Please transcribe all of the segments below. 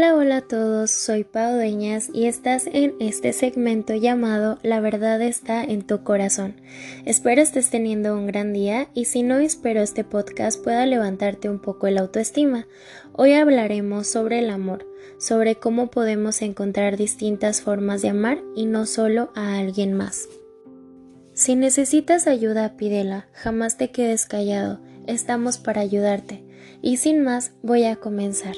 Hola, hola a todos, soy Pau Dueñas y estás en este segmento llamado La verdad está en tu corazón. Espero estés teniendo un gran día y si no espero este podcast pueda levantarte un poco el autoestima. Hoy hablaremos sobre el amor, sobre cómo podemos encontrar distintas formas de amar y no solo a alguien más. Si necesitas ayuda, pídela, jamás te quedes callado, estamos para ayudarte. Y sin más, voy a comenzar.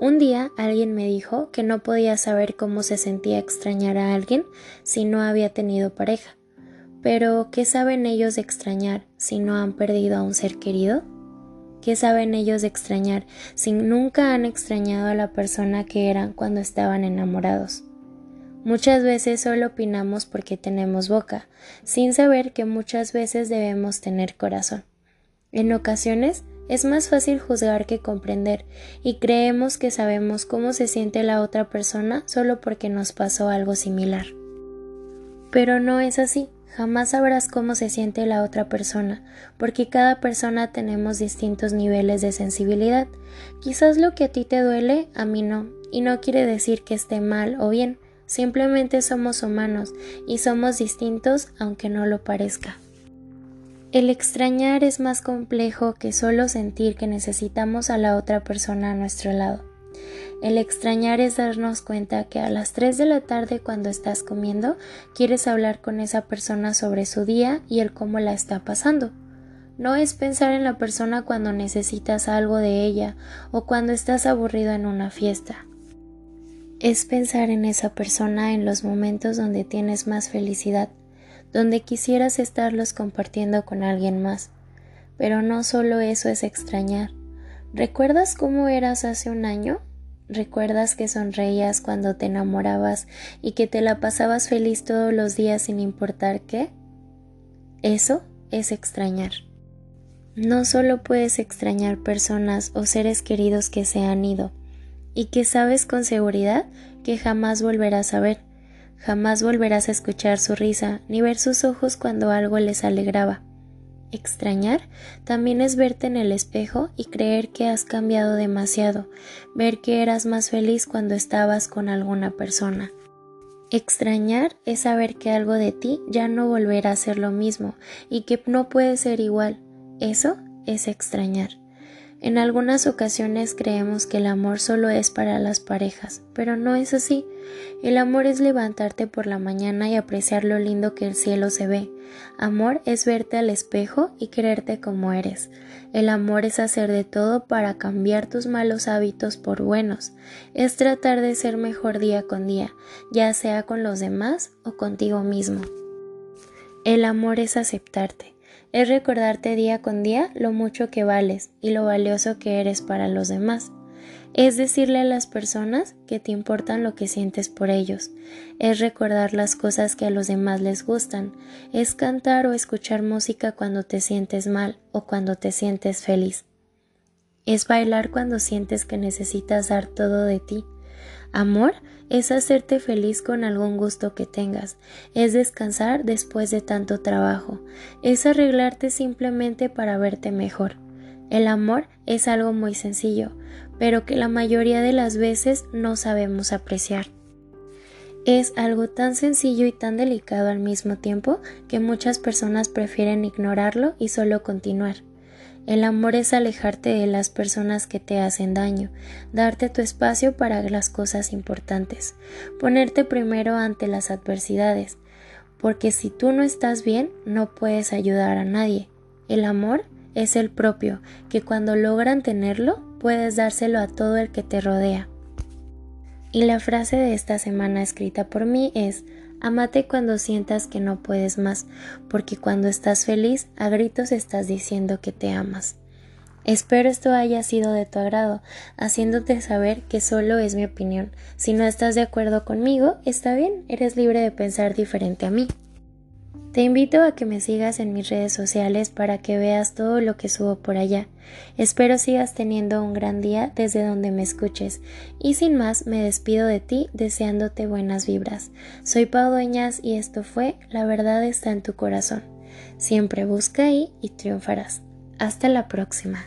Un día alguien me dijo que no podía saber cómo se sentía extrañar a alguien si no había tenido pareja. Pero, ¿qué saben ellos de extrañar si no han perdido a un ser querido? ¿Qué saben ellos de extrañar si nunca han extrañado a la persona que eran cuando estaban enamorados? Muchas veces solo opinamos porque tenemos boca, sin saber que muchas veces debemos tener corazón. En ocasiones es más fácil juzgar que comprender y creemos que sabemos cómo se siente la otra persona solo porque nos pasó algo similar. Pero no es así, jamás sabrás cómo se siente la otra persona, porque cada persona tenemos distintos niveles de sensibilidad. Quizás lo que a ti te duele, a mí no, y no quiere decir que esté mal o bien, simplemente somos humanos y somos distintos aunque no lo parezca. El extrañar es más complejo que solo sentir que necesitamos a la otra persona a nuestro lado. El extrañar es darnos cuenta que a las 3 de la tarde cuando estás comiendo quieres hablar con esa persona sobre su día y el cómo la está pasando. No es pensar en la persona cuando necesitas algo de ella o cuando estás aburrido en una fiesta. Es pensar en esa persona en los momentos donde tienes más felicidad donde quisieras estarlos compartiendo con alguien más. Pero no solo eso es extrañar. ¿Recuerdas cómo eras hace un año? ¿Recuerdas que sonreías cuando te enamorabas y que te la pasabas feliz todos los días sin importar qué? Eso es extrañar. No solo puedes extrañar personas o seres queridos que se han ido y que sabes con seguridad que jamás volverás a ver, Jamás volverás a escuchar su risa ni ver sus ojos cuando algo les alegraba. Extrañar también es verte en el espejo y creer que has cambiado demasiado, ver que eras más feliz cuando estabas con alguna persona. Extrañar es saber que algo de ti ya no volverá a ser lo mismo y que no puede ser igual. Eso es extrañar. En algunas ocasiones creemos que el amor solo es para las parejas, pero no es así. El amor es levantarte por la mañana y apreciar lo lindo que el cielo se ve. Amor es verte al espejo y quererte como eres. El amor es hacer de todo para cambiar tus malos hábitos por buenos. Es tratar de ser mejor día con día, ya sea con los demás o contigo mismo. El amor es aceptarte es recordarte día con día lo mucho que vales y lo valioso que eres para los demás. Es decirle a las personas que te importan lo que sientes por ellos. Es recordar las cosas que a los demás les gustan. Es cantar o escuchar música cuando te sientes mal o cuando te sientes feliz. Es bailar cuando sientes que necesitas dar todo de ti. Amor es hacerte feliz con algún gusto que tengas, es descansar después de tanto trabajo, es arreglarte simplemente para verte mejor. El amor es algo muy sencillo, pero que la mayoría de las veces no sabemos apreciar. Es algo tan sencillo y tan delicado al mismo tiempo que muchas personas prefieren ignorarlo y solo continuar. El amor es alejarte de las personas que te hacen daño, darte tu espacio para las cosas importantes, ponerte primero ante las adversidades, porque si tú no estás bien, no puedes ayudar a nadie. El amor es el propio, que cuando logran tenerlo, puedes dárselo a todo el que te rodea. Y la frase de esta semana escrita por mí es Amate cuando sientas que no puedes más, porque cuando estás feliz a gritos estás diciendo que te amas. Espero esto haya sido de tu agrado, haciéndote saber que solo es mi opinión. Si no estás de acuerdo conmigo, está bien, eres libre de pensar diferente a mí. Te invito a que me sigas en mis redes sociales para que veas todo lo que subo por allá. Espero sigas teniendo un gran día desde donde me escuches. Y sin más, me despido de ti deseándote buenas vibras. Soy Pau Dueñas y esto fue La verdad está en tu corazón. Siempre busca ahí y triunfarás. Hasta la próxima.